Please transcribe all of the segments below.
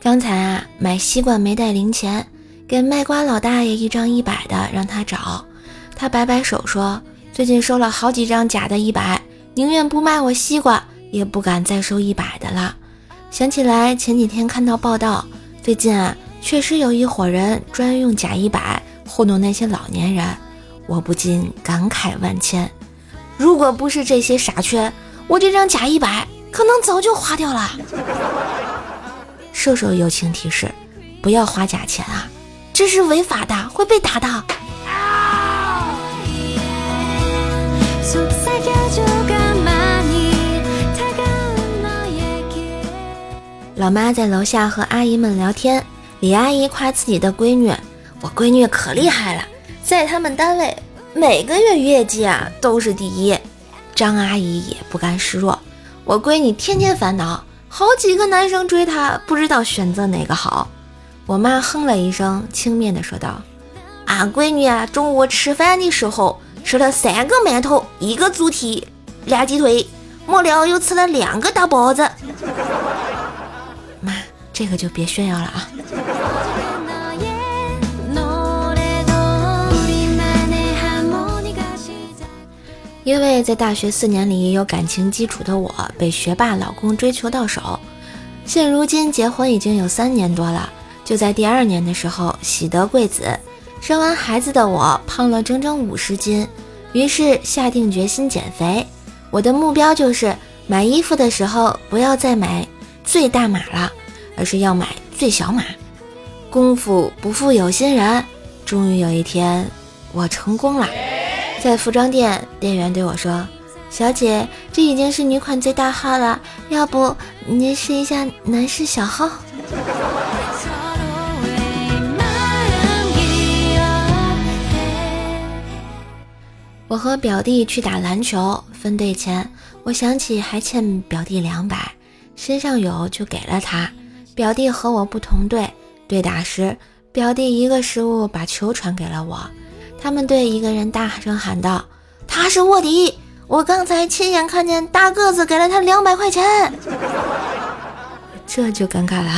刚才啊，买西瓜没带零钱，给卖瓜老大爷一张一百的，让他找。他摆摆手说：“最近收了好几张假的一百，宁愿不卖我西瓜，也不敢再收一百的了。”想起来前几天看到报道，最近啊，确实有一伙人专用假一百糊弄那些老年人，我不禁感慨万千。如果不是这些傻缺，我这张假一百可能早就花掉了。瘦瘦友情提示：不要花假钱啊，这是违法的，会被打的。老妈在楼下和阿姨们聊天，李阿姨夸自己的闺女：“我闺女可厉害了，在他们单位每个月业绩啊都是第一。”张阿姨也不甘示弱：“我闺女天天烦恼。”好几个男生追她，不知道选择哪个好。我妈哼了一声，轻蔑地说道：“俺闺女啊，中午吃饭的时候吃了三个馒头，一个猪蹄，俩鸡腿，末了又吃了两个大包子。”妈，这个就别炫耀了啊。因为在大学四年里有感情基础的我，被学霸老公追求到手。现如今结婚已经有三年多了，就在第二年的时候喜得贵子，生完孩子的我胖了整整五十斤，于是下定决心减肥。我的目标就是买衣服的时候不要再买最大码了，而是要买最小码。功夫不负有心人，终于有一天我成功了。在服装店，店员对我说：“小姐，这已经是女款最大号了，要不您试一下男士小号？”我和表弟去打篮球，分队前，我想起还欠表弟两百，身上有就给了他。表弟和我不同队，对打时，表弟一个失误把球传给了我。他们对一个人大声喊道：“他是卧底！我刚才亲眼看见大个子给了他两百块钱。”这就尴尬了。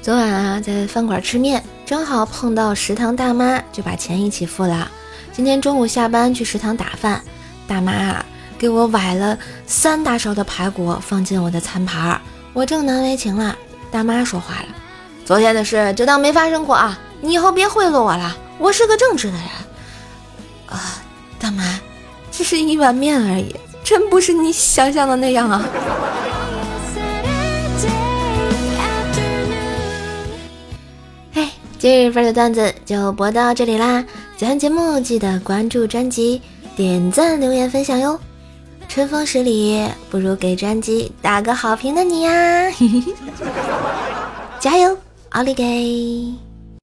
昨晚啊，在饭馆吃面，正好碰到食堂大妈，就把钱一起付了。今天中午下班去食堂打饭，大妈啊。给我崴了三大勺的排骨放进我的餐盘儿，我正难为情了。大妈说话了：“昨天的事就当没发生过啊，你以后别贿赂我了，我是个正直的人。”啊，大妈，只是一碗面而已，真不是你想象的那样啊。嘿，今日份的段子就播到这里啦，喜欢节目记得关注专辑、点赞、留言、分享哟。春风十里，不如给专辑打个好评的你呀！加油，奥利给！